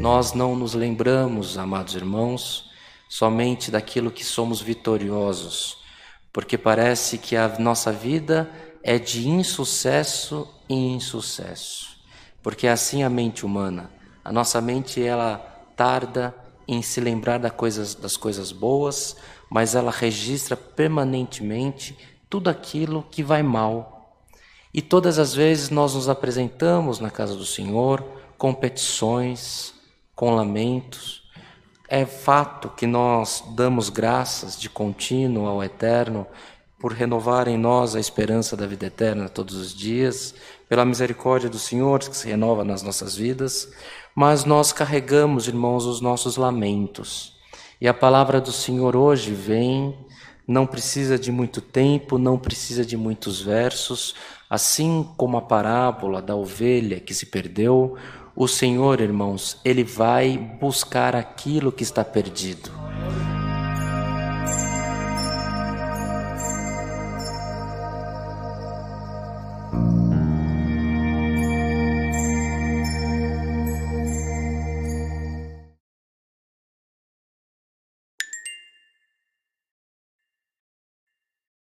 Nós não nos lembramos, amados irmãos, somente daquilo que somos vitoriosos, porque parece que a nossa vida é de insucesso em insucesso, porque é assim a mente humana. A nossa mente ela tarda em se lembrar das coisas, das coisas boas, mas ela registra permanentemente tudo aquilo que vai mal e todas as vezes nós nos apresentamos na casa do Senhor com petições, com lamentos. É fato que nós damos graças de contínuo ao Eterno por renovar em nós a esperança da vida eterna todos os dias, pela misericórdia do Senhor que se renova nas nossas vidas, mas nós carregamos, irmãos, os nossos lamentos. E a palavra do Senhor hoje vem, não precisa de muito tempo, não precisa de muitos versos, assim como a parábola da ovelha que se perdeu, o Senhor, irmãos, ele vai buscar aquilo que está perdido.